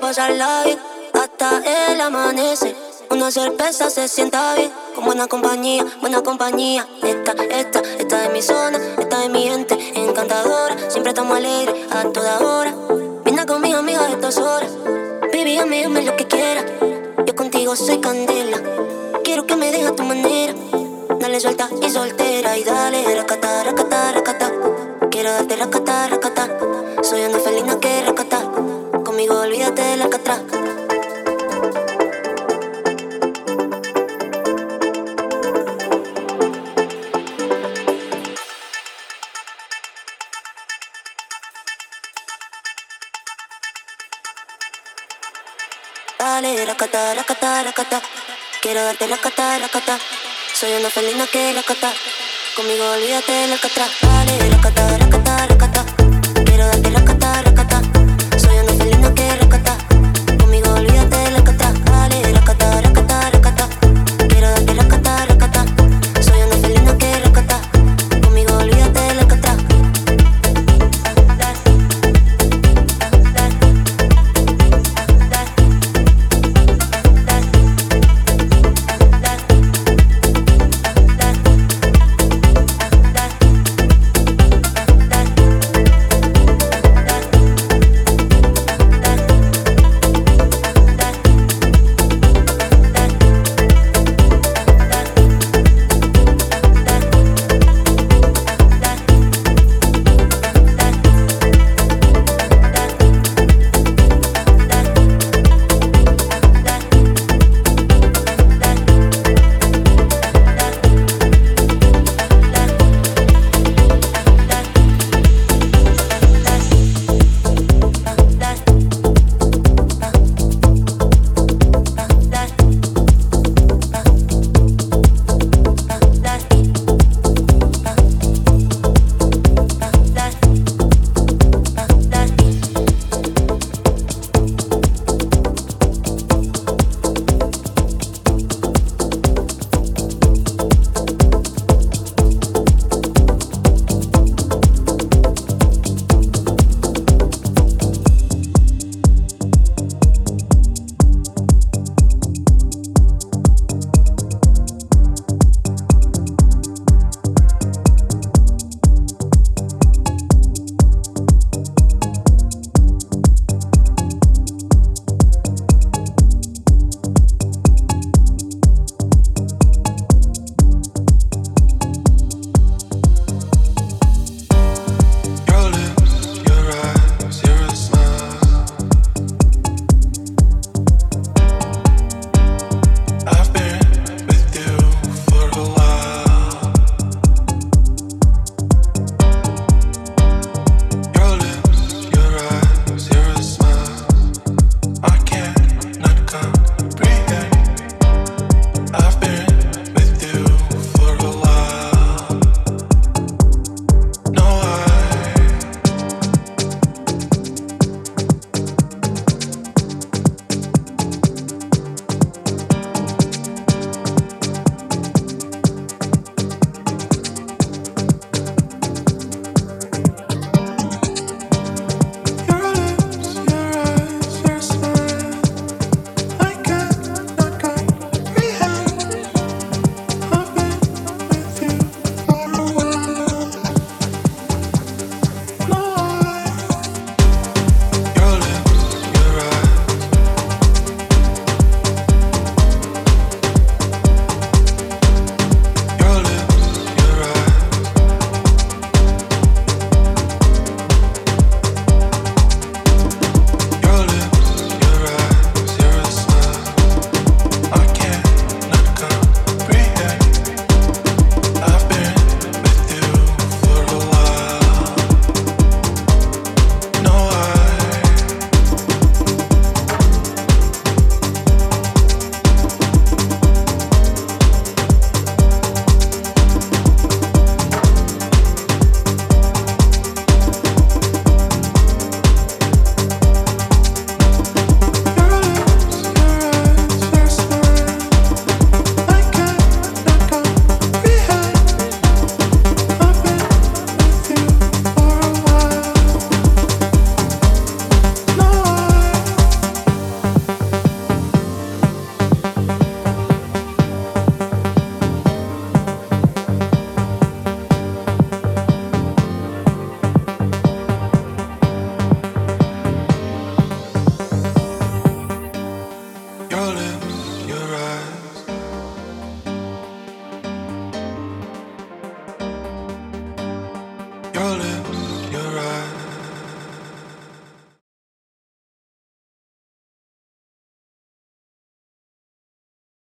pasarla bien hasta el amanecer. Una cerveza se sienta bien, con buena compañía, buena compañía. Esta, esta, esta es mi zona, esta es mi gente encantadora. Siempre estamos alegres a toda hora. Vina con mis amigas estas horas. Baby, dame lo que quieras. Yo contigo soy candela. Quiero que me dejes a tu manera. Dale suelta y soltera y dale racata, racata, racata. Quiero darte racata, racata. Soy una felina que racata. Olvídate de la catra. Dale, racata, racata, racata. Quiero darte la cata, racata. Soy una felina que racata. Conmigo olvídate de la catra. Dale, racata, racata, racata. Quiero darte la